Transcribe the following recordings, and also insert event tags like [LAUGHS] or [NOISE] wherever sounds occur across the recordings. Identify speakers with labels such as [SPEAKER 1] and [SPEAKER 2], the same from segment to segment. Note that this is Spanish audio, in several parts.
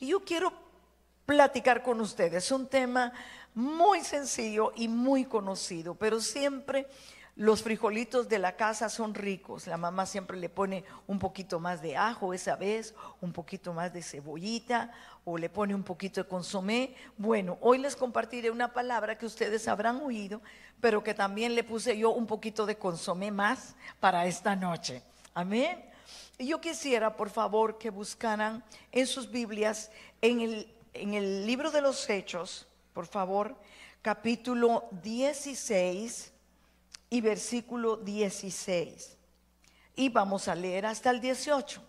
[SPEAKER 1] Y yo quiero platicar con ustedes un tema muy sencillo y muy conocido, pero siempre los frijolitos de la casa son ricos. La mamá siempre le pone un poquito más de ajo esa vez, un poquito más de cebollita o le pone un poquito de consomé. Bueno, hoy les compartiré una palabra que ustedes habrán oído, pero que también le puse yo un poquito de consomé más para esta noche. Amén. Y yo quisiera, por favor, que buscaran en sus Biblias, en el, en el libro de los Hechos, por favor, capítulo 16 y versículo 16. Y vamos a leer hasta el 18.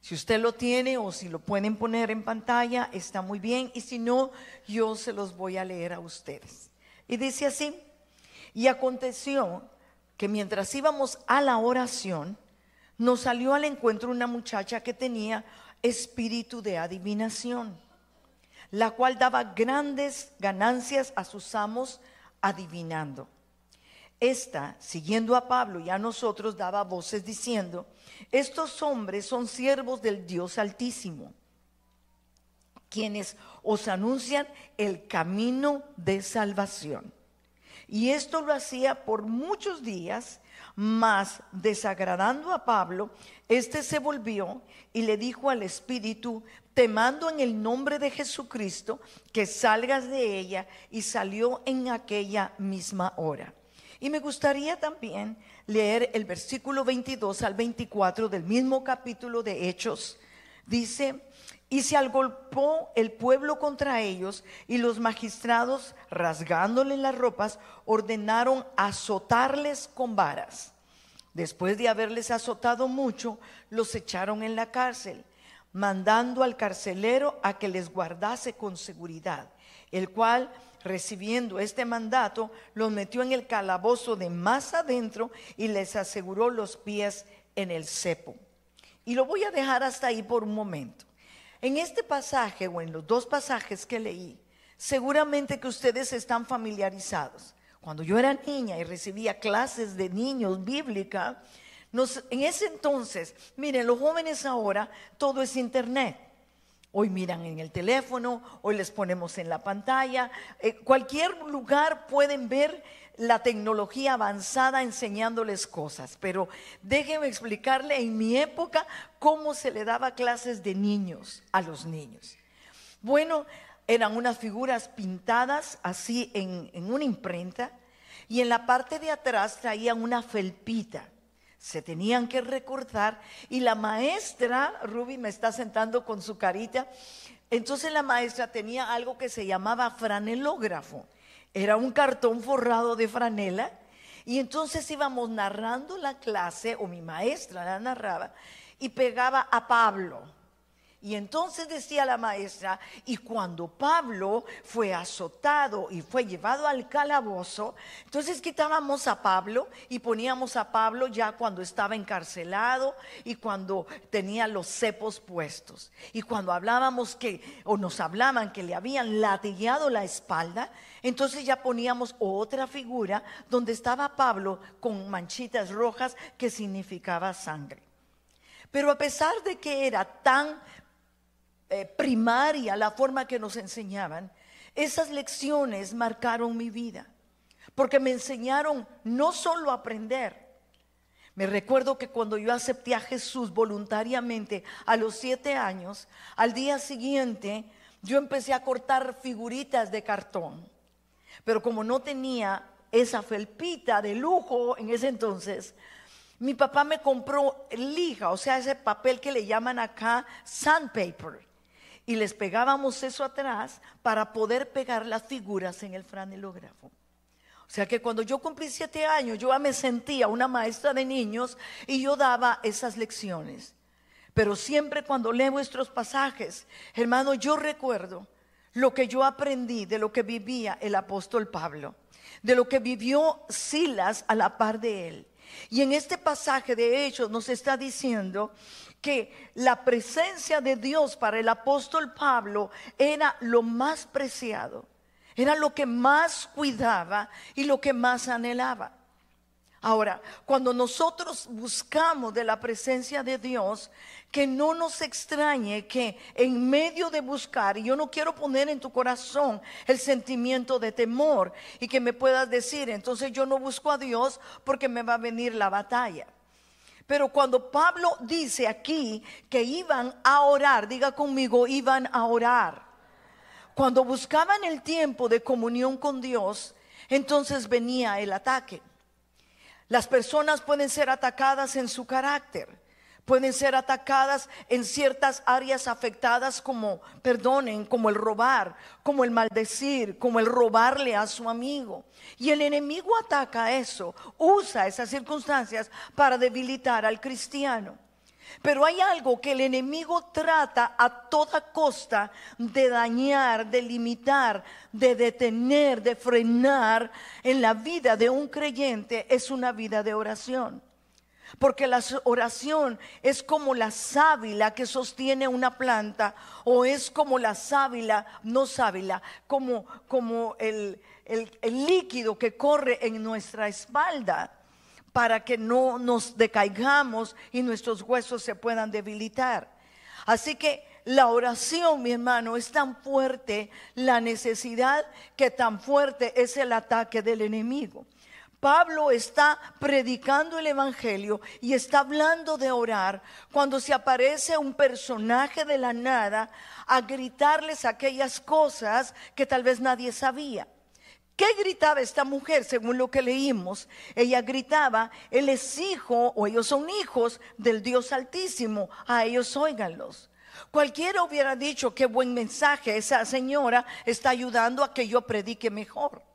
[SPEAKER 1] Si usted lo tiene o si lo pueden poner en pantalla, está muy bien. Y si no, yo se los voy a leer a ustedes. Y dice así, y aconteció que mientras íbamos a la oración, nos salió al encuentro una muchacha que tenía espíritu de adivinación, la cual daba grandes ganancias a sus amos adivinando. Esta, siguiendo a Pablo y a nosotros, daba voces diciendo, estos hombres son siervos del Dios Altísimo, quienes os anuncian el camino de salvación. Y esto lo hacía por muchos días, mas desagradando a Pablo, éste se volvió y le dijo al Espíritu, te mando en el nombre de Jesucristo que salgas de ella, y salió en aquella misma hora. Y me gustaría también leer el versículo 22 al 24 del mismo capítulo de Hechos. Dice, y se agolpó el pueblo contra ellos y los magistrados, rasgándole las ropas, ordenaron azotarles con varas. Después de haberles azotado mucho, los echaron en la cárcel, mandando al carcelero a que les guardase con seguridad, el cual recibiendo este mandato, los metió en el calabozo de más adentro y les aseguró los pies en el cepo. Y lo voy a dejar hasta ahí por un momento. En este pasaje o en los dos pasajes que leí, seguramente que ustedes están familiarizados. Cuando yo era niña y recibía clases de niños bíblica, en ese entonces, miren, los jóvenes ahora, todo es internet. Hoy miran en el teléfono, hoy les ponemos en la pantalla. Eh, cualquier lugar pueden ver la tecnología avanzada enseñándoles cosas. Pero déjenme explicarle en mi época cómo se le daba clases de niños a los niños. Bueno, eran unas figuras pintadas así en, en una imprenta y en la parte de atrás traían una felpita se tenían que recordar y la maestra, Ruby me está sentando con su carita, entonces la maestra tenía algo que se llamaba franelógrafo, era un cartón forrado de franela y entonces íbamos narrando la clase o mi maestra la narraba y pegaba a Pablo y entonces decía la maestra, y cuando Pablo fue azotado y fue llevado al calabozo, entonces quitábamos a Pablo y poníamos a Pablo ya cuando estaba encarcelado y cuando tenía los cepos puestos. Y cuando hablábamos que, o nos hablaban que le habían latillado la espalda, entonces ya poníamos otra figura donde estaba Pablo con manchitas rojas que significaba sangre. Pero a pesar de que era tan eh, primaria, la forma que nos enseñaban, esas lecciones marcaron mi vida, porque me enseñaron no solo a aprender. Me recuerdo que cuando yo acepté a Jesús voluntariamente a los siete años, al día siguiente yo empecé a cortar figuritas de cartón. Pero como no tenía esa felpita de lujo en ese entonces, mi papá me compró lija, o sea, ese papel que le llaman acá sandpaper y les pegábamos eso atrás para poder pegar las figuras en el franelógrafo. O sea que cuando yo cumplí siete años, yo me sentía una maestra de niños y yo daba esas lecciones. Pero siempre cuando leo nuestros pasajes, hermano, yo recuerdo lo que yo aprendí de lo que vivía el apóstol Pablo, de lo que vivió Silas a la par de él. Y en este pasaje de Hechos nos está diciendo que la presencia de Dios para el apóstol Pablo era lo más preciado, era lo que más cuidaba y lo que más anhelaba. Ahora, cuando nosotros buscamos de la presencia de Dios, que no nos extrañe que en medio de buscar, y yo no quiero poner en tu corazón el sentimiento de temor y que me puedas decir, entonces yo no busco a Dios porque me va a venir la batalla. Pero cuando Pablo dice aquí que iban a orar, diga conmigo, iban a orar. Cuando buscaban el tiempo de comunión con Dios, entonces venía el ataque. Las personas pueden ser atacadas en su carácter, pueden ser atacadas en ciertas áreas afectadas como, perdonen, como el robar, como el maldecir, como el robarle a su amigo. Y el enemigo ataca eso, usa esas circunstancias para debilitar al cristiano. Pero hay algo que el enemigo trata a toda costa de dañar, de limitar, de detener, de frenar en la vida de un creyente, es una vida de oración. Porque la oración es como la sábila que sostiene una planta o es como la sábila, no sábila, como, como el, el líquido que corre en nuestra espalda para que no nos decaigamos y nuestros huesos se puedan debilitar. Así que la oración, mi hermano, es tan fuerte, la necesidad que tan fuerte es el ataque del enemigo. Pablo está predicando el Evangelio y está hablando de orar cuando se aparece un personaje de la nada a gritarles aquellas cosas que tal vez nadie sabía. ¿Qué gritaba esta mujer según lo que leímos? Ella gritaba, Él es hijo o ellos son hijos del Dios Altísimo, a ellos óiganlos. Cualquiera hubiera dicho qué buen mensaje, esa señora está ayudando a que yo predique mejor.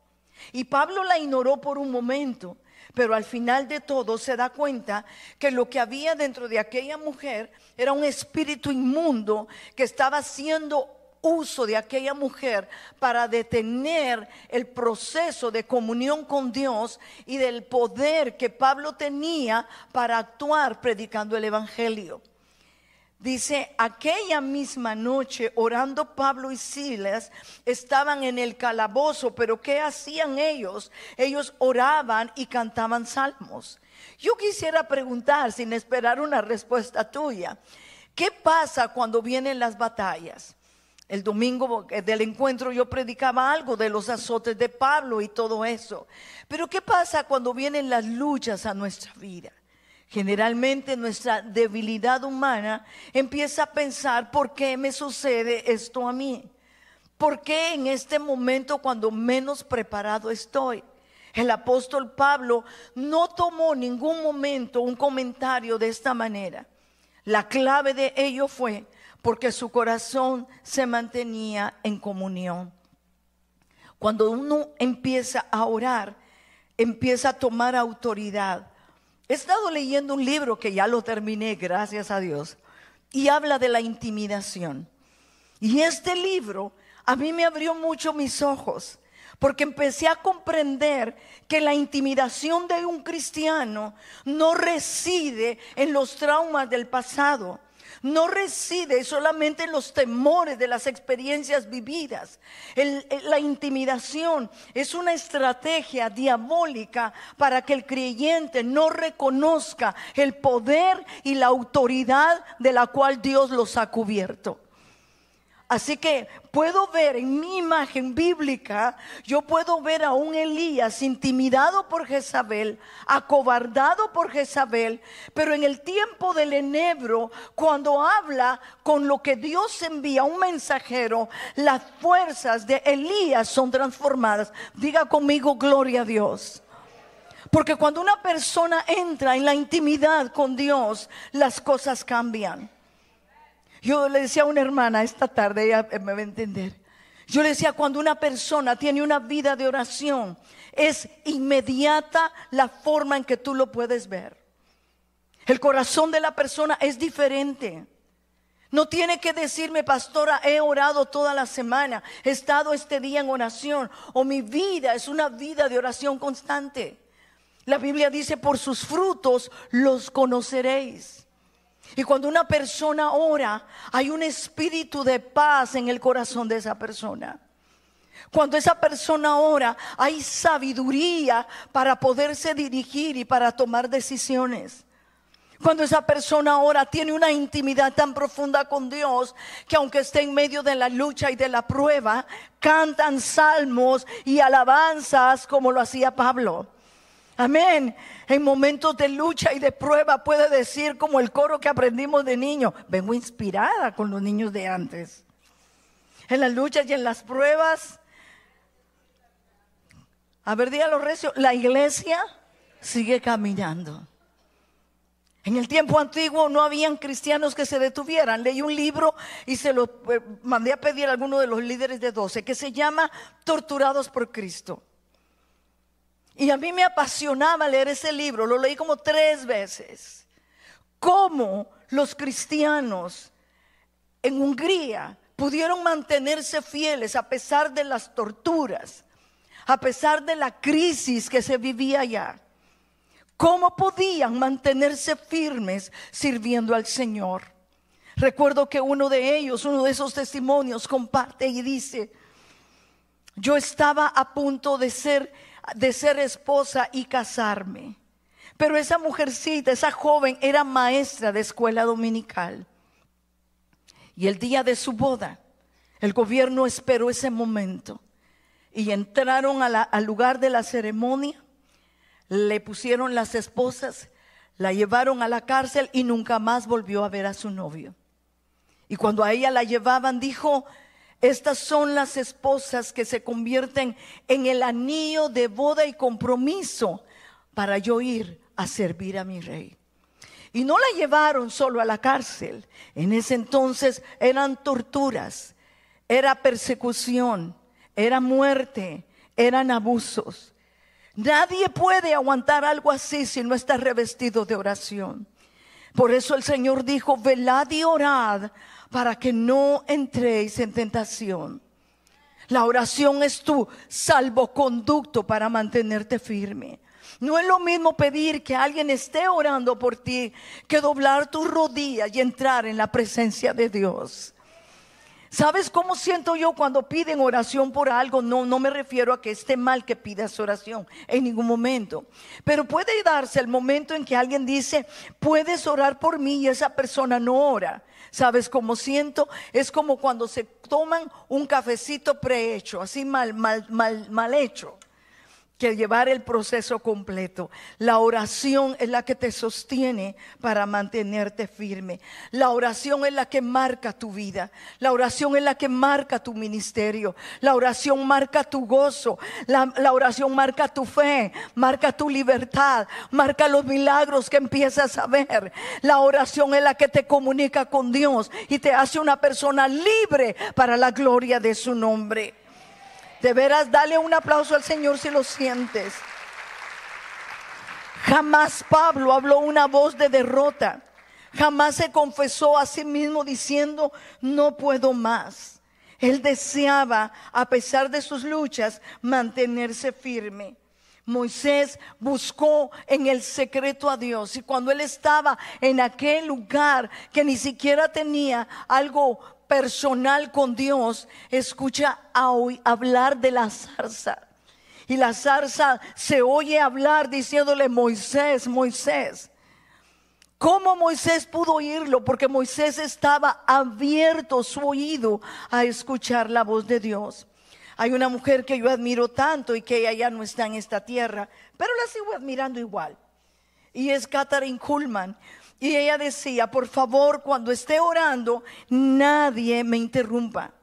[SPEAKER 1] Y Pablo la ignoró por un momento, pero al final de todo se da cuenta que lo que había dentro de aquella mujer era un espíritu inmundo que estaba siendo uso de aquella mujer para detener el proceso de comunión con Dios y del poder que Pablo tenía para actuar predicando el Evangelio. Dice, aquella misma noche, orando Pablo y Silas, estaban en el calabozo, pero ¿qué hacían ellos? Ellos oraban y cantaban salmos. Yo quisiera preguntar, sin esperar una respuesta tuya, ¿qué pasa cuando vienen las batallas? El domingo del encuentro yo predicaba algo de los azotes de Pablo y todo eso. Pero ¿qué pasa cuando vienen las luchas a nuestra vida? Generalmente nuestra debilidad humana empieza a pensar, ¿por qué me sucede esto a mí? ¿Por qué en este momento cuando menos preparado estoy? El apóstol Pablo no tomó ningún momento un comentario de esta manera. La clave de ello fue porque su corazón se mantenía en comunión. Cuando uno empieza a orar, empieza a tomar autoridad. He estado leyendo un libro que ya lo terminé, gracias a Dios, y habla de la intimidación. Y este libro a mí me abrió mucho mis ojos, porque empecé a comprender que la intimidación de un cristiano no reside en los traumas del pasado, no reside solamente en los temores de las experiencias vividas. la intimidación es una estrategia diabólica para que el creyente no reconozca el poder y la autoridad de la cual Dios los ha cubierto. Así que puedo ver en mi imagen bíblica, yo puedo ver a un Elías intimidado por Jezabel, acobardado por Jezabel, pero en el tiempo del enebro, cuando habla con lo que Dios envía, un mensajero, las fuerzas de Elías son transformadas. Diga conmigo, gloria a Dios. Porque cuando una persona entra en la intimidad con Dios, las cosas cambian. Yo le decía a una hermana esta tarde, ella me va a entender. Yo le decía, cuando una persona tiene una vida de oración, es inmediata la forma en que tú lo puedes ver. El corazón de la persona es diferente. No tiene que decirme, pastora, he orado toda la semana, he estado este día en oración, o mi vida es una vida de oración constante. La Biblia dice, por sus frutos los conoceréis. Y cuando una persona ora, hay un espíritu de paz en el corazón de esa persona. Cuando esa persona ora, hay sabiduría para poderse dirigir y para tomar decisiones. Cuando esa persona ahora tiene una intimidad tan profunda con Dios que aunque esté en medio de la lucha y de la prueba, cantan salmos y alabanzas como lo hacía Pablo. Amén. En momentos de lucha y de prueba puede decir como el coro que aprendimos de niño, vengo inspirada con los niños de antes. En las luchas y en las pruebas, a ver, dígalo recio, la iglesia sigue caminando. En el tiempo antiguo no habían cristianos que se detuvieran. Leí un libro y se lo eh, mandé a pedir a alguno de los líderes de 12 que se llama Torturados por Cristo. Y a mí me apasionaba leer ese libro, lo leí como tres veces. Cómo los cristianos en Hungría pudieron mantenerse fieles a pesar de las torturas, a pesar de la crisis que se vivía allá. ¿Cómo podían mantenerse firmes sirviendo al Señor? Recuerdo que uno de ellos, uno de esos testimonios, comparte y dice, yo estaba a punto de ser, de ser esposa y casarme. Pero esa mujercita, esa joven, era maestra de escuela dominical. Y el día de su boda, el gobierno esperó ese momento y entraron al lugar de la ceremonia le pusieron las esposas, la llevaron a la cárcel y nunca más volvió a ver a su novio. Y cuando a ella la llevaban, dijo, estas son las esposas que se convierten en el anillo de boda y compromiso para yo ir a servir a mi rey. Y no la llevaron solo a la cárcel. En ese entonces eran torturas, era persecución, era muerte, eran abusos. Nadie puede aguantar algo así si no está revestido de oración. Por eso el Señor dijo, velad y orad para que no entréis en tentación. La oración es tu salvoconducto para mantenerte firme. No es lo mismo pedir que alguien esté orando por ti que doblar tus rodillas y entrar en la presencia de Dios. ¿Sabes cómo siento yo cuando piden oración por algo? No, no me refiero a que esté mal que pidas oración en ningún momento. Pero puede darse el momento en que alguien dice, puedes orar por mí y esa persona no ora. ¿Sabes cómo siento? Es como cuando se toman un cafecito prehecho, así mal, mal, mal, mal hecho que llevar el proceso completo. La oración es la que te sostiene para mantenerte firme. La oración es la que marca tu vida. La oración es la que marca tu ministerio. La oración marca tu gozo. La, la oración marca tu fe, marca tu libertad, marca los milagros que empiezas a ver. La oración es la que te comunica con Dios y te hace una persona libre para la gloria de su nombre. De veras, dale un aplauso al Señor si lo sientes. Jamás Pablo habló una voz de derrota. Jamás se confesó a sí mismo diciendo, no puedo más. Él deseaba, a pesar de sus luchas, mantenerse firme. Moisés buscó en el secreto a Dios y cuando él estaba en aquel lugar que ni siquiera tenía algo personal con Dios, escucha a hablar de la zarza. Y la zarza se oye hablar diciéndole, Moisés, Moisés. ¿Cómo Moisés pudo oírlo? Porque Moisés estaba abierto su oído a escuchar la voz de Dios. Hay una mujer que yo admiro tanto y que ella ya no está en esta tierra, pero la sigo admirando igual. Y es Catherine Kuhlman. Y ella decía, por favor, cuando esté orando, nadie me interrumpa.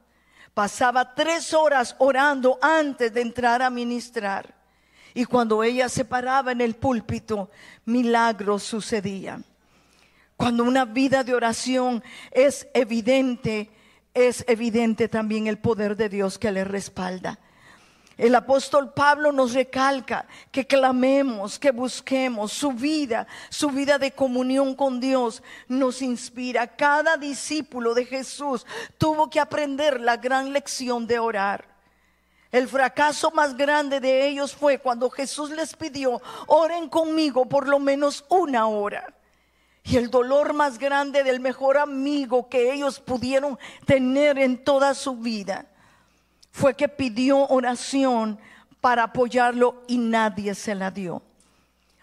[SPEAKER 1] Pasaba tres horas orando antes de entrar a ministrar. Y cuando ella se paraba en el púlpito, milagros sucedían. Cuando una vida de oración es evidente, es evidente también el poder de Dios que le respalda. El apóstol Pablo nos recalca que clamemos, que busquemos su vida, su vida de comunión con Dios nos inspira. Cada discípulo de Jesús tuvo que aprender la gran lección de orar. El fracaso más grande de ellos fue cuando Jesús les pidió, oren conmigo por lo menos una hora. Y el dolor más grande del mejor amigo que ellos pudieron tener en toda su vida fue que pidió oración para apoyarlo y nadie se la dio.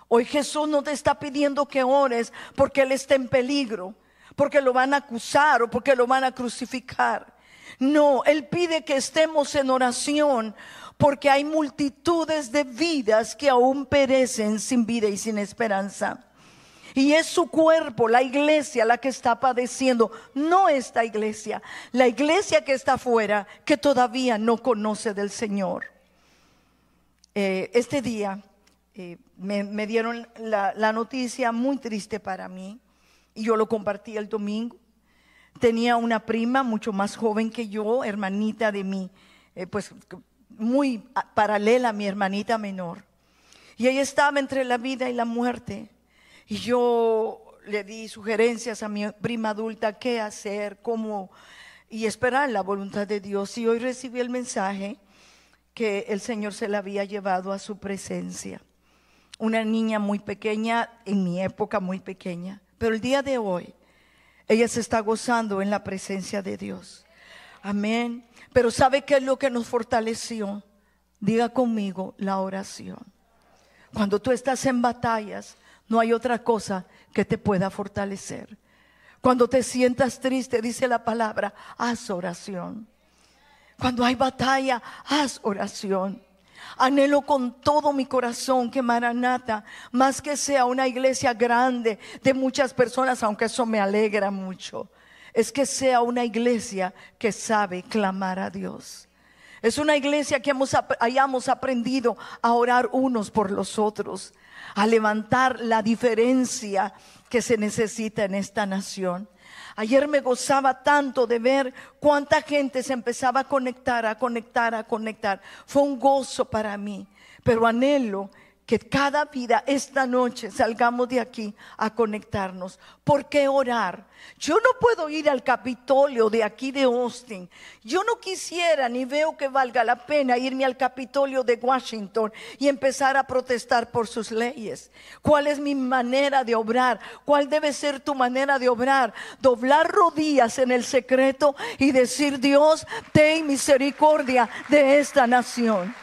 [SPEAKER 1] Hoy Jesús no te está pidiendo que ores porque Él está en peligro, porque lo van a acusar o porque lo van a crucificar. No, Él pide que estemos en oración porque hay multitudes de vidas que aún perecen sin vida y sin esperanza. Y es su cuerpo, la iglesia, la que está padeciendo, no esta iglesia, la iglesia que está afuera, que todavía no conoce del Señor. Eh, este día eh, me, dieron la, noticia muy triste para mí y yo lo compartí el domingo. Tenía una prima mucho más joven que yo, hermanita de mí, eh, pues muy paralela a mi hermanita menor. Y ella estaba entre la vida y la muerte. Y yo le di sugerencias a mi prima adulta qué hacer, cómo y esperar la voluntad de Dios. Y hoy recibí el mensaje que el Señor se la había llevado a su presencia. Una niña muy pequeña, en mi época muy pequeña, pero el día de hoy ella se está gozando en la presencia de Dios. Amén. Pero ¿sabe qué es lo que nos fortaleció? Diga conmigo la oración. Cuando tú estás en batallas, no hay otra cosa que te pueda fortalecer. Cuando te sientas triste, dice la palabra, haz oración. Cuando hay batalla, haz oración. Anhelo con todo mi corazón que Maranata, más que sea una iglesia grande de muchas personas, aunque eso me alegra mucho, es que sea una iglesia que sabe clamar a Dios. Es una iglesia que hayamos aprendido a orar unos por los otros, a levantar la diferencia que se necesita en esta nación. Ayer me gozaba tanto de ver cuánta gente se empezaba a conectar, a conectar, a conectar. Fue un gozo para mí, pero anhelo que cada vida esta noche salgamos de aquí a conectarnos. ¿Por qué orar? Yo no puedo ir al Capitolio de aquí de Austin. Yo no quisiera ni veo que valga la pena irme al Capitolio de Washington y empezar a protestar por sus leyes. ¿Cuál es mi manera de obrar? ¿Cuál debe ser tu manera de obrar? Doblar rodillas en el secreto y decir, Dios, ten misericordia de esta nación.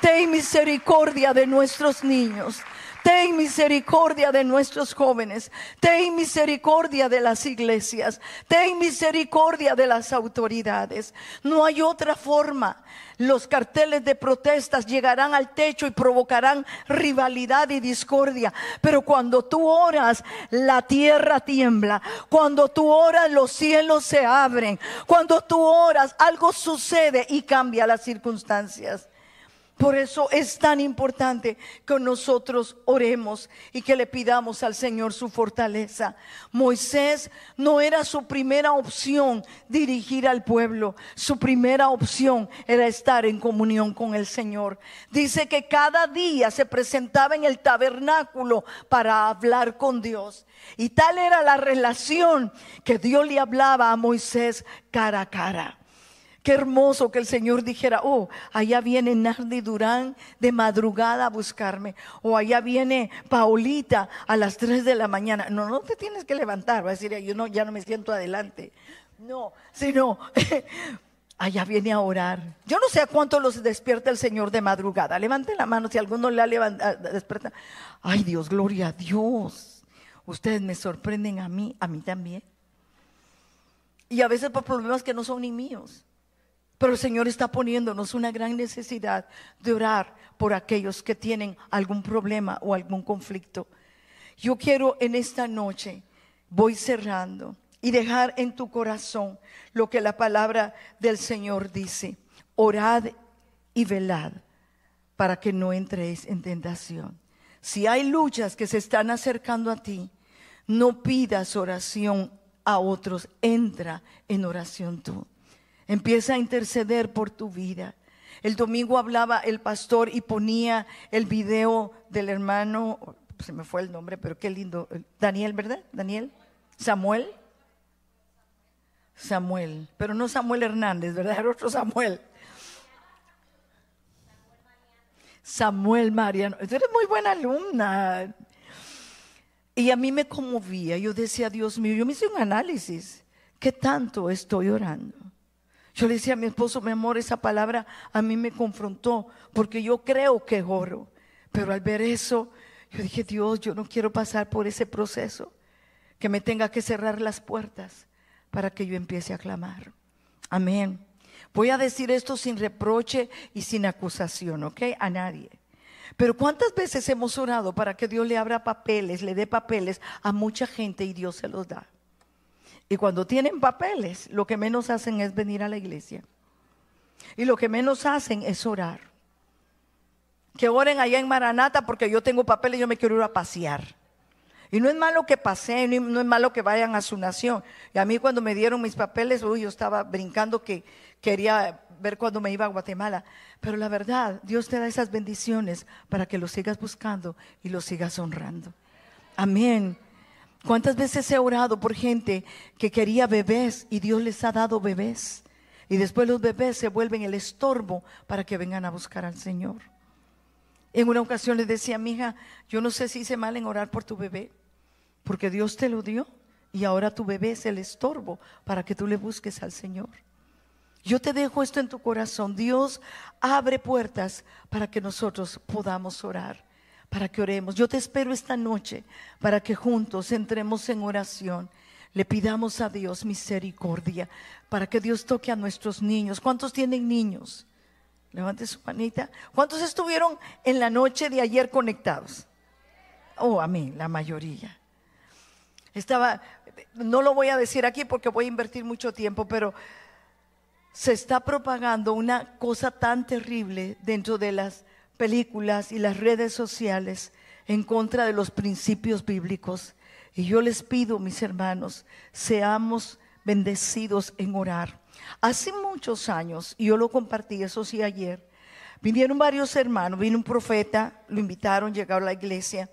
[SPEAKER 1] Ten misericordia de nuestros niños. Ten misericordia de nuestros jóvenes. Ten misericordia de las iglesias. Ten misericordia de las autoridades. No hay otra forma. Los carteles de protestas llegarán al techo y provocarán rivalidad y discordia. Pero cuando tú oras, la tierra tiembla. Cuando tú oras, los cielos se abren. Cuando tú oras, algo sucede y cambia las circunstancias. Por eso es tan importante que nosotros oremos y que le pidamos al Señor su fortaleza. Moisés no era su primera opción dirigir al pueblo. Su primera opción era estar en comunión con el Señor. Dice que cada día se presentaba en el tabernáculo para hablar con Dios. Y tal era la relación que Dios le hablaba a Moisés cara a cara. Qué hermoso que el Señor dijera, oh, allá viene Nardi Durán de madrugada a buscarme, o allá viene Paulita a las 3 de la mañana. No, no te tienes que levantar, va a decir, yo no, ya no me siento adelante. No, sino, [LAUGHS] allá viene a orar. Yo no sé a cuánto los despierta el Señor de madrugada. Levante la mano si alguno le ha despierta. Ay Dios, gloria a Dios. Ustedes me sorprenden a mí, a mí también. Y a veces por problemas que no son ni míos. Pero el Señor está poniéndonos una gran necesidad de orar por aquellos que tienen algún problema o algún conflicto. Yo quiero en esta noche, voy cerrando, y dejar en tu corazón lo que la palabra del Señor dice. Orad y velad para que no entréis en tentación. Si hay luchas que se están acercando a ti, no pidas oración a otros, entra en oración tú. Empieza a interceder por tu vida. El domingo hablaba el pastor y ponía el video del hermano, se me fue el nombre, pero qué lindo. Daniel, ¿verdad? Daniel. Samuel. Samuel, pero no Samuel Hernández, ¿verdad? Era otro Samuel. Samuel Mariano. Tú eres muy buena alumna. Y a mí me conmovía. Yo decía, Dios mío, yo me hice un análisis. ¿Qué tanto estoy orando? Yo le decía a mi esposo, mi amor, esa palabra a mí me confrontó, porque yo creo que oro. Pero al ver eso, yo dije, Dios, yo no quiero pasar por ese proceso, que me tenga que cerrar las puertas para que yo empiece a clamar. Amén. Voy a decir esto sin reproche y sin acusación, ¿ok? A nadie. Pero ¿cuántas veces hemos orado para que Dios le abra papeles, le dé papeles a mucha gente y Dios se los da? Y cuando tienen papeles, lo que menos hacen es venir a la iglesia. Y lo que menos hacen es orar. Que oren allá en Maranata porque yo tengo papeles y yo me quiero ir a pasear. Y no es malo que paseen, no es malo que vayan a su nación. Y a mí cuando me dieron mis papeles, uy, yo estaba brincando que quería ver cuando me iba a Guatemala. Pero la verdad, Dios te da esas bendiciones para que los sigas buscando y los sigas honrando. Amén. ¿Cuántas veces he orado por gente que quería bebés y Dios les ha dado bebés? Y después los bebés se vuelven el estorbo para que vengan a buscar al Señor. En una ocasión le decía a mi hija, yo no sé si hice mal en orar por tu bebé, porque Dios te lo dio y ahora tu bebé es el estorbo para que tú le busques al Señor. Yo te dejo esto en tu corazón. Dios abre puertas para que nosotros podamos orar para que oremos. Yo te espero esta noche para que juntos entremos en oración. Le pidamos a Dios misericordia para que Dios toque a nuestros niños. ¿Cuántos tienen niños? Levante su manita. ¿Cuántos estuvieron en la noche de ayer conectados? Oh, a mí, la mayoría. Estaba, no lo voy a decir aquí porque voy a invertir mucho tiempo, pero se está propagando una cosa tan terrible dentro de las películas y las redes sociales en contra de los principios bíblicos. Y yo les pido, mis hermanos, seamos bendecidos en orar. Hace muchos años, y yo lo compartí, eso sí, ayer, vinieron varios hermanos, vino un profeta, lo invitaron, llegaron a la iglesia,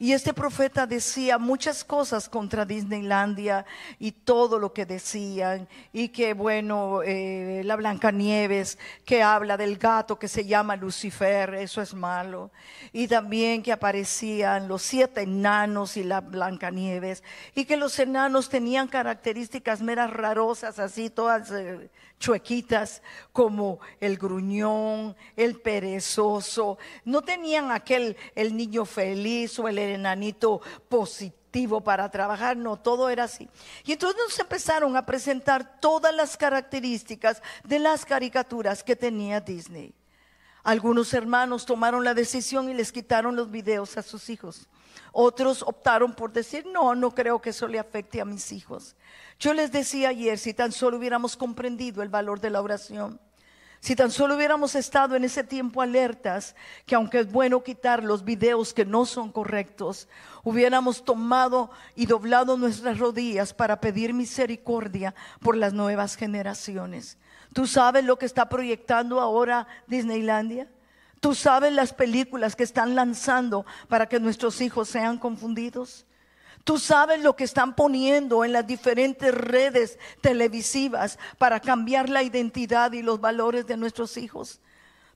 [SPEAKER 1] y este profeta decía muchas cosas contra Disneylandia y todo lo que decían. Y que, bueno, eh, la Blancanieves, que habla del gato que se llama Lucifer, eso es malo. Y también que aparecían los siete enanos y la Blancanieves. Y que los enanos tenían características meras rarosas, así todas eh, chuequitas, como el gruñón, el perezoso. No tenían aquel, el niño feliz o el enanito positivo para trabajar, no, todo era así. Y entonces nos empezaron a presentar todas las características de las caricaturas que tenía Disney. Algunos hermanos tomaron la decisión y les quitaron los videos a sus hijos. Otros optaron por decir, no, no creo que eso le afecte a mis hijos. Yo les decía ayer, si tan solo hubiéramos comprendido el valor de la oración, si tan solo hubiéramos estado en ese tiempo alertas, que aunque es bueno quitar los videos que no son correctos, hubiéramos tomado y doblado nuestras rodillas para pedir misericordia por las nuevas generaciones. ¿Tú sabes lo que está proyectando ahora Disneylandia? ¿Tú sabes las películas que están lanzando para que nuestros hijos sean confundidos? Tú sabes lo que están poniendo en las diferentes redes televisivas para cambiar la identidad y los valores de nuestros hijos.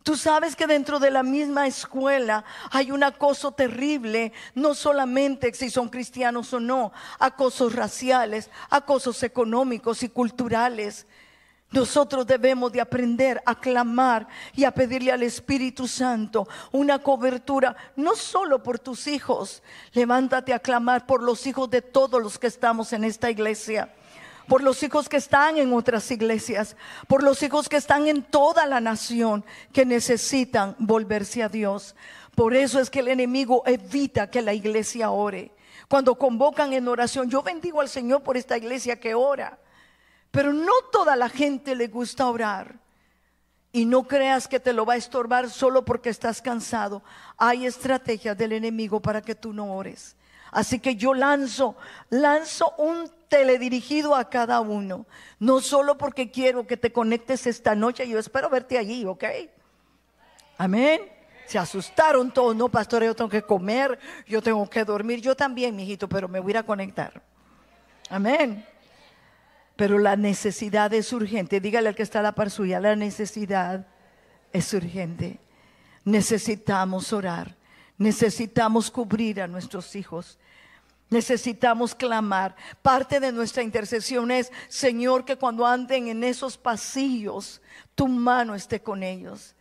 [SPEAKER 1] Tú sabes que dentro de la misma escuela hay un acoso terrible, no solamente si son cristianos o no, acosos raciales, acosos económicos y culturales. Nosotros debemos de aprender a clamar y a pedirle al Espíritu Santo una cobertura, no solo por tus hijos, levántate a clamar por los hijos de todos los que estamos en esta iglesia, por los hijos que están en otras iglesias, por los hijos que están en toda la nación que necesitan volverse a Dios. Por eso es que el enemigo evita que la iglesia ore. Cuando convocan en oración, yo bendigo al Señor por esta iglesia que ora. Pero no toda la gente le gusta orar. Y no creas que te lo va a estorbar solo porque estás cansado. Hay estrategias del enemigo para que tú no ores. Así que yo lanzo, lanzo un teledirigido a cada uno. No solo porque quiero que te conectes esta noche, yo espero verte allí, ¿ok? Amén. Se asustaron todos, no, pastor, yo tengo que comer, yo tengo que dormir, yo también, mijito, pero me voy a conectar. Amén. Pero la necesidad es urgente. Dígale al que está a la par suya, la necesidad es urgente. Necesitamos orar. Necesitamos cubrir a nuestros hijos. Necesitamos clamar. Parte de nuestra intercesión es, Señor, que cuando anden en esos pasillos, tu mano esté con ellos.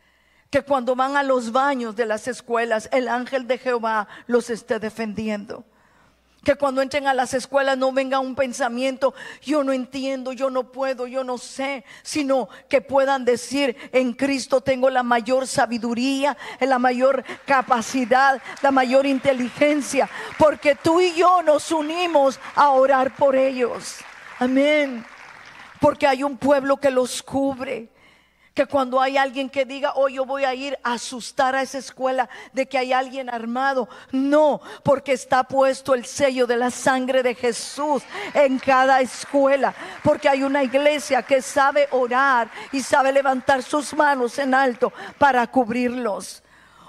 [SPEAKER 1] Que cuando van a los baños de las escuelas, el ángel de Jehová los esté defendiendo. Que cuando entren a las escuelas no venga un pensamiento, yo no entiendo, yo no puedo, yo no sé, sino que puedan decir, en Cristo tengo la mayor sabiduría, la mayor capacidad, la mayor inteligencia, porque tú y yo nos unimos a orar por ellos. Amén. Porque hay un pueblo que los cubre que cuando hay alguien que diga, oh, yo voy a ir a asustar a esa escuela de que hay alguien armado. No, porque está puesto el sello de la sangre de Jesús en cada escuela. Porque hay una iglesia que sabe orar y sabe levantar sus manos en alto para cubrirlos.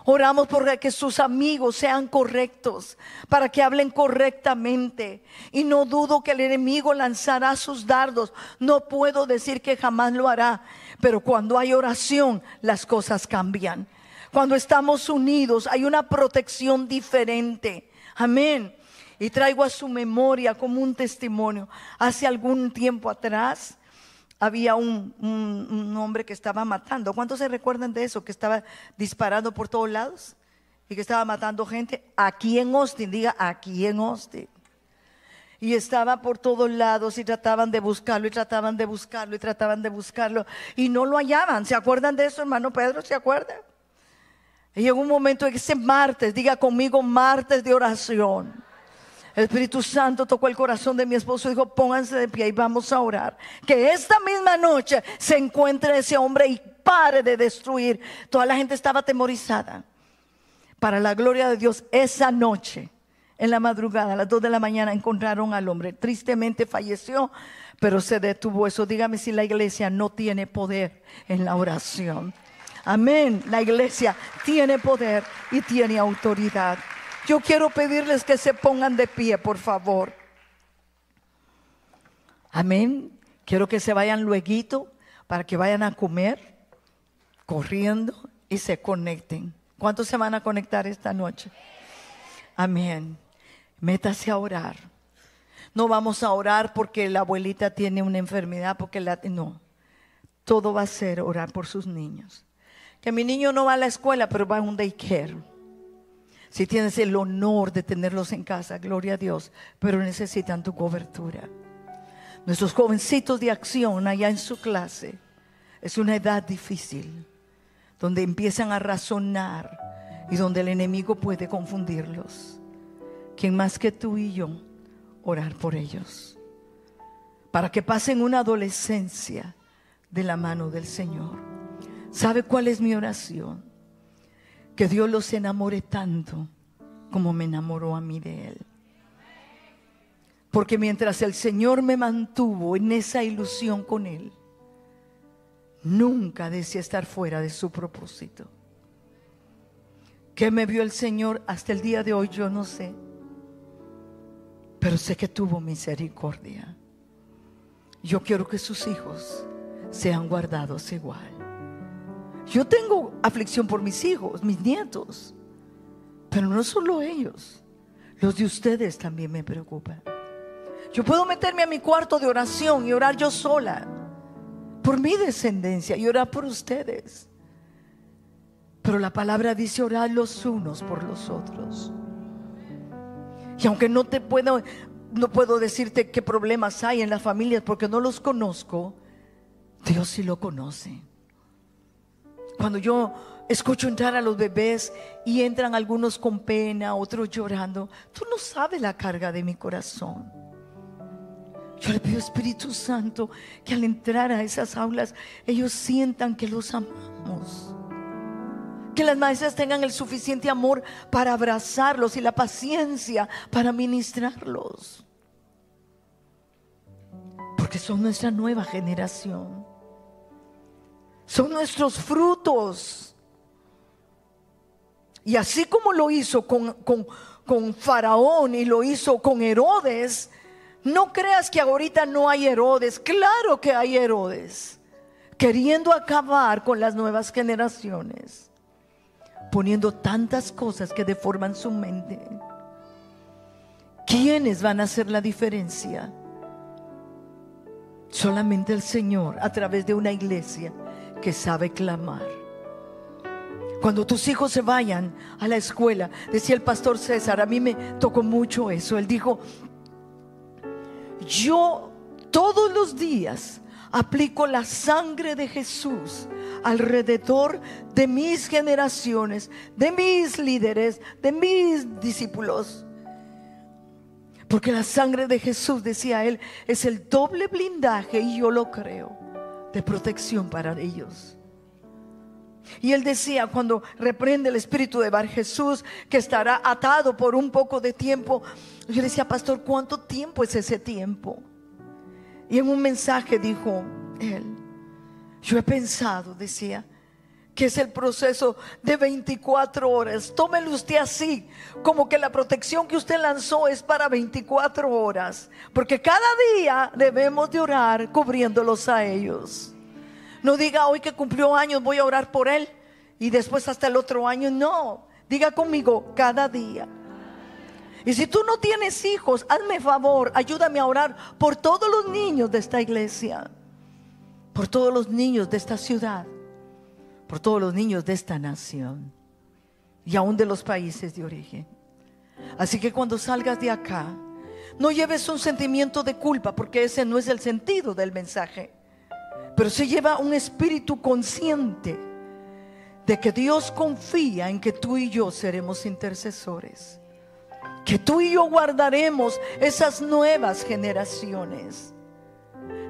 [SPEAKER 1] Oramos por que sus amigos sean correctos, para que hablen correctamente. Y no dudo que el enemigo lanzará sus dardos. No puedo decir que jamás lo hará. Pero cuando hay oración, las cosas cambian. Cuando estamos unidos, hay una protección diferente. Amén. Y traigo a su memoria como un testimonio. Hace algún tiempo atrás, había un, hombre que estaba matando. ¿Cuántos se recuerdan de eso? Que estaba disparando por todos lados y que estaba matando gente aquí en Austin, diga aquí en Austin. Y estaba por todos lados y trataban de buscarlo y trataban de buscarlo y trataban de buscarlo y no lo hallaban. ¿Se acuerdan de eso, hermano Pedro? ¿Se acuerdan? Y en un momento, ese martes, diga conmigo, martes de oración. El Espíritu Santo tocó el corazón de mi esposo y dijo, pónganse de pie y vamos a orar. Que esta misma noche se encuentre ese hombre y pare de destruir. Toda la gente estaba atemorizada. Para la gloria de Dios, esa noche, en la madrugada, a las dos de la mañana, encontraron al hombre. Tristemente falleció, pero se detuvo eso. Dígame si la iglesia no tiene poder en la oración. Amén. La iglesia tiene poder y tiene autoridad. Yo quiero pedirles que se pongan de pie, por favor. Amén. Quiero que se vayan luego para que vayan a comer, corriendo y se conecten. ¿Cuántos se van a conectar esta noche? Amén. Métase a orar. No vamos a orar porque la abuelita tiene una enfermedad, porque la no. Todo va a ser orar por sus niños. Que mi niño no va a la escuela, pero va a un daycare si tienes el honor de tenerlos en casa, gloria a Dios, pero necesitan tu cobertura. Nuestros jovencitos de acción allá en su clase, es una edad difícil, donde empiezan a razonar y donde el enemigo puede confundirlos. ¿Quién más que tú y yo orar por ellos? Para que pasen una adolescencia de la mano del Señor. ¿Sabe cuál es mi oración? Que Dios los enamore tanto como me enamoró a mí de Él. Porque mientras el Señor me mantuvo en esa ilusión con Él, nunca decía estar fuera de su propósito. ¿Qué me vio el Señor hasta el día de hoy? Yo no sé. Pero sé que tuvo misericordia. Yo quiero que sus hijos sean guardados igual. Yo tengo aflicción por mis hijos, mis nietos, pero no solo ellos, los de ustedes también me preocupan. Yo puedo meterme a mi cuarto de oración y orar yo sola por mi descendencia y orar por ustedes. Pero la palabra dice orar los unos por los otros. Y aunque no te puedo, no puedo decirte qué problemas hay en las familias porque no los conozco, Dios sí lo conoce. Cuando yo escucho entrar a los bebés y entran algunos con pena, otros llorando, tú no sabes la carga de mi corazón. Yo le pido Espíritu Santo que al entrar a esas aulas ellos sientan que los amamos. Que las maestras tengan el suficiente amor para abrazarlos y la paciencia para ministrarlos. Porque son nuestra nueva generación son nuestros frutos. Y así como lo hizo con, con, Faraón y lo hizo con Herodes, no creas que ahorita no hay Herodes. Claro que hay Herodes. Queriendo acabar con las nuevas generaciones. Poniendo tantas cosas que deforman su mente. ¿Quiénes van a hacer la diferencia? Solamente el Señor a través de una iglesia que sabe clamar. Cuando tus hijos se vayan a la escuela, decía el pastor César, a mí me tocó mucho eso. Él dijo, yo todos los días aplico la sangre de Jesús alrededor de mis generaciones, de mis líderes, de mis discípulos. Porque la sangre de Jesús, decía él, es el doble blindaje, y yo lo creo, de protección para ellos. Y él decía, cuando reprende el espíritu de Bar Jesús, que estará atado por un poco de tiempo, yo decía, pastor, ¿cuánto tiempo es ese tiempo? Y en un mensaje dijo él, yo he pensado, decía, que es el proceso de 24 horas. Tómelo usted así, como que la protección que usted lanzó es para 24 horas, porque cada día debemos de orar cubriéndolos a ellos. No diga hoy que cumplió años, voy a orar por él y después hasta el otro año, no. Diga conmigo, cada día. Y si tú no tienes hijos, hazme favor, ayúdame a orar por todos los niños de esta iglesia, por todos los niños de esta ciudad por todos los niños de esta nación y aún de los países de origen. Así que cuando salgas de acá, no lleves un sentimiento de culpa, porque ese no es el sentido del mensaje, pero se lleva un espíritu consciente de que Dios confía en que tú y yo seremos intercesores, que tú y yo guardaremos esas nuevas generaciones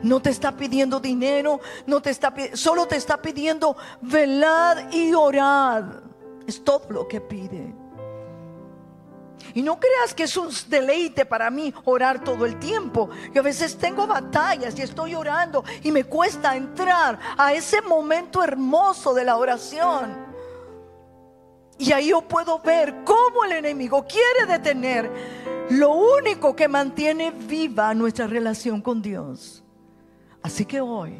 [SPEAKER 1] no te está pidiendo dinero, no te está solo te está pidiendo velad y orad. Es todo lo que pide. Y no creas que es un deleite para mí orar todo el tiempo. Yo a veces tengo batallas y estoy orando y me cuesta entrar a ese momento hermoso de la oración. Y ahí yo puedo ver cómo el enemigo quiere detener lo único que mantiene viva nuestra relación con Dios. Así que hoy,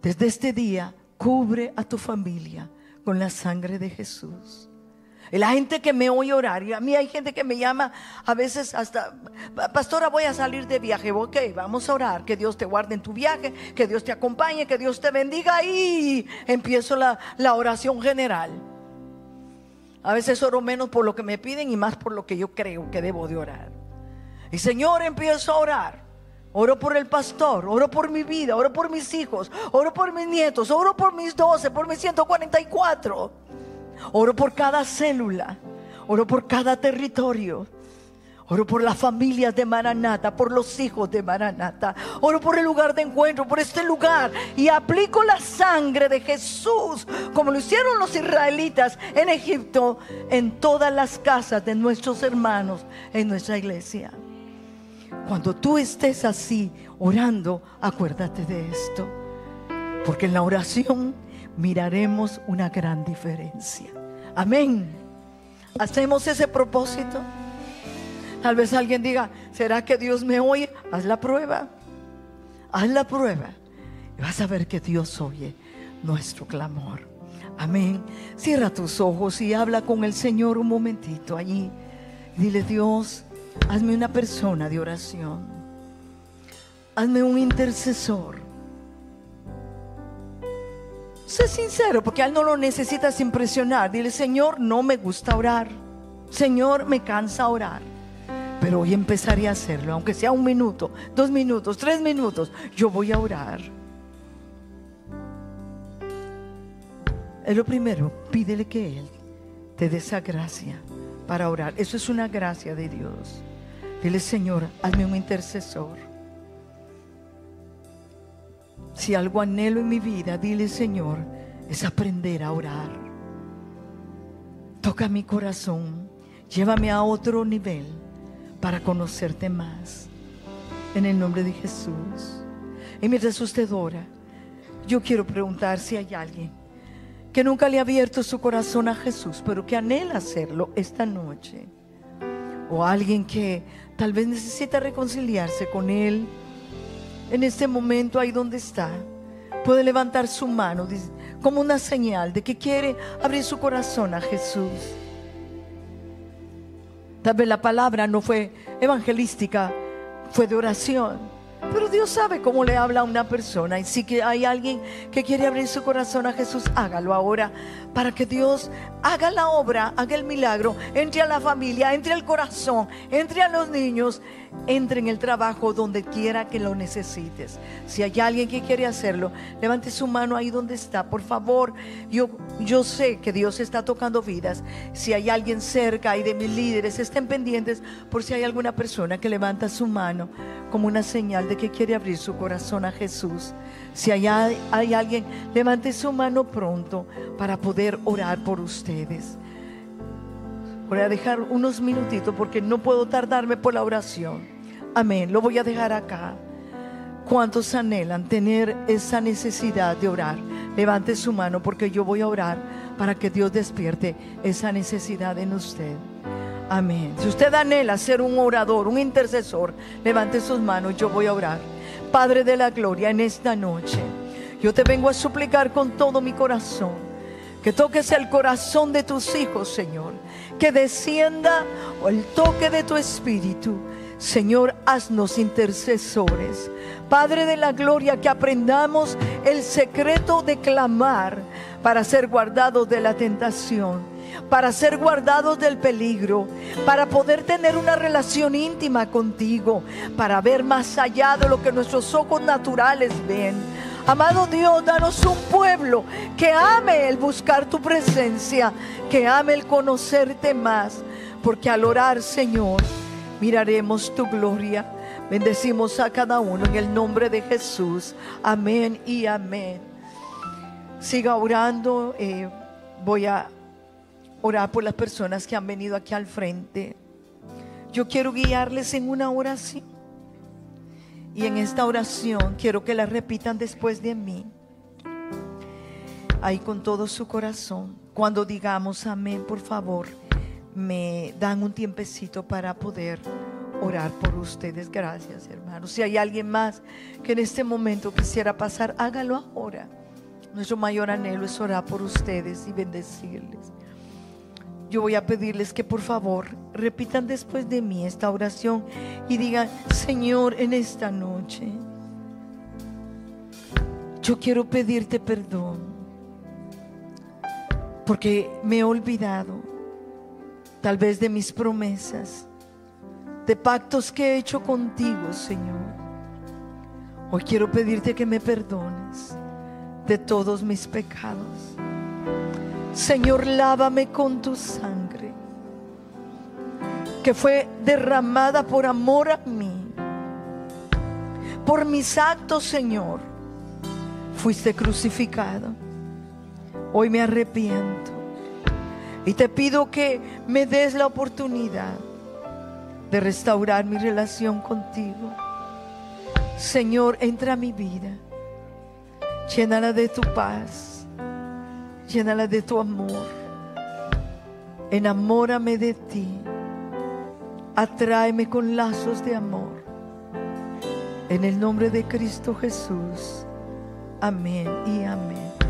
[SPEAKER 1] desde este día, cubre a tu familia con la sangre de Jesús. Y la gente que me oye orar, y a mí hay gente que me llama a veces hasta, pastora, voy a salir de viaje. Ok, vamos a orar, que Dios te guarde en tu viaje, que Dios te acompañe, que Dios te bendiga. Y empiezo la, la oración general. A veces oro menos por lo que me piden y más por lo que yo creo que debo de orar. Y Señor, empiezo a orar. Oro por el pastor, oro por mi vida, oro por mis hijos, oro por mis nietos, oro por mis 12, por mis 144. Oro por cada célula, oro por cada territorio. Oro por las familias de Maranata, por los hijos de Maranata. Oro por el lugar de encuentro, por este lugar. Y aplico la sangre de Jesús, como lo hicieron los israelitas en Egipto, en todas las casas de nuestros hermanos en nuestra iglesia. Cuando tú estés así orando, acuérdate de esto. Porque en la oración miraremos una gran diferencia. Amén. Hacemos ese propósito. Tal vez alguien diga, ¿será que Dios me oye? Haz la prueba. Haz la prueba. Y vas a ver que Dios oye nuestro clamor. Amén. Cierra tus ojos y habla con el Señor un momentito allí. Dile, Dios, Hazme una persona de oración. Hazme un intercesor. Sé sincero, porque a él no lo necesitas impresionar. Dile, Señor, no me gusta orar. Señor, me cansa orar. Pero hoy empezaré a hacerlo, aunque sea un minuto, dos minutos, tres minutos. Yo voy a orar. Es lo primero, pídele que Él te dé esa gracia para orar. Eso es una gracia de Dios. Dile, Señor, hazme un intercesor. Si algo anhelo en mi vida, dile, Señor, es aprender a orar. Toca mi corazón, llévame a otro nivel para conocerte más. En el nombre de Jesús. Y mientras usted ora, yo quiero preguntar si hay alguien que nunca le ha abierto su corazón a Jesús, pero que anhela hacerlo esta noche. O alguien que Tal vez necesita reconciliarse con Él. En este momento, ahí donde está, puede levantar su mano como una señal de que quiere abrir su corazón a Jesús. Tal vez la palabra no fue evangelística, fue de oración. Pero Dios sabe cómo le habla a una persona. Y si hay alguien que quiere abrir su corazón a Jesús, hágalo ahora para que Dios haga la obra, haga el milagro, entre a la familia, entre al corazón, entre a los niños, entre en el trabajo donde quiera que lo necesites. Si hay alguien que quiere hacerlo, levante su mano ahí donde está. Por favor, yo, yo sé que Dios está tocando vidas. Si hay alguien cerca y de mis líderes, estén pendientes por si hay alguna persona que levanta su mano como una señal de que quiere abrir su corazón a Jesús. Si hay, hay alguien, levante su mano pronto para poder orar por ustedes. Voy a dejar unos minutitos porque no puedo tardarme por la oración. Amén. Lo voy a dejar acá. ¿Cuántos anhelan tener esa necesidad de orar? Levante su mano porque yo voy a orar para que Dios despierte esa necesidad en usted. Amén. Si usted anhela ser un orador, un intercesor, levante sus manos, yo voy a orar. Padre de la gloria, en esta noche, yo te vengo a suplicar con todo mi corazón que toques el corazón de tus hijos, Señor, que descienda el toque de tu espíritu. Señor, haznos intercesores. Padre de la gloria, que aprendamos el secreto de clamar para ser guardados de la tentación, para ser guardados del peligro, para poder tener una relación íntima contigo, para ver más allá de lo que nuestros ojos naturales ven. Amado Dios, danos un pueblo que ame el buscar tu presencia, que ame el conocerte más, porque al orar, Señor, miraremos tu gloria. Bendecimos a cada uno en el nombre de Jesús. Amén y amén. Siga orando. Eh, voy a orar por las personas que han venido aquí al frente. Yo quiero guiarles en una oración. Y en esta oración quiero que la repitan después de mí. Ahí con todo su corazón. Cuando digamos amén, por favor, me dan un tiempecito para poder orar por ustedes. Gracias, hermanos. Si hay alguien más que en este momento quisiera pasar, hágalo ahora. Nuestro mayor anhelo es orar por ustedes y bendecirles. Yo voy a pedirles que por favor repitan después de mí esta oración y digan, Señor, en esta noche, yo quiero pedirte perdón porque me he olvidado tal vez de mis promesas, de pactos que he hecho contigo, Señor. Hoy quiero pedirte que me perdones de todos mis pecados. Señor, lávame con tu sangre, que fue derramada por amor a mí. Por mis actos, Señor, fuiste crucificado. Hoy me arrepiento y te pido que me des la oportunidad de restaurar mi relación contigo. Señor, entra a mi vida. Llénala de tu paz. Llénala de tu amor. Enamórame de ti. Atráeme con lazos de amor. En el nombre de Cristo Jesús. Amén y amén.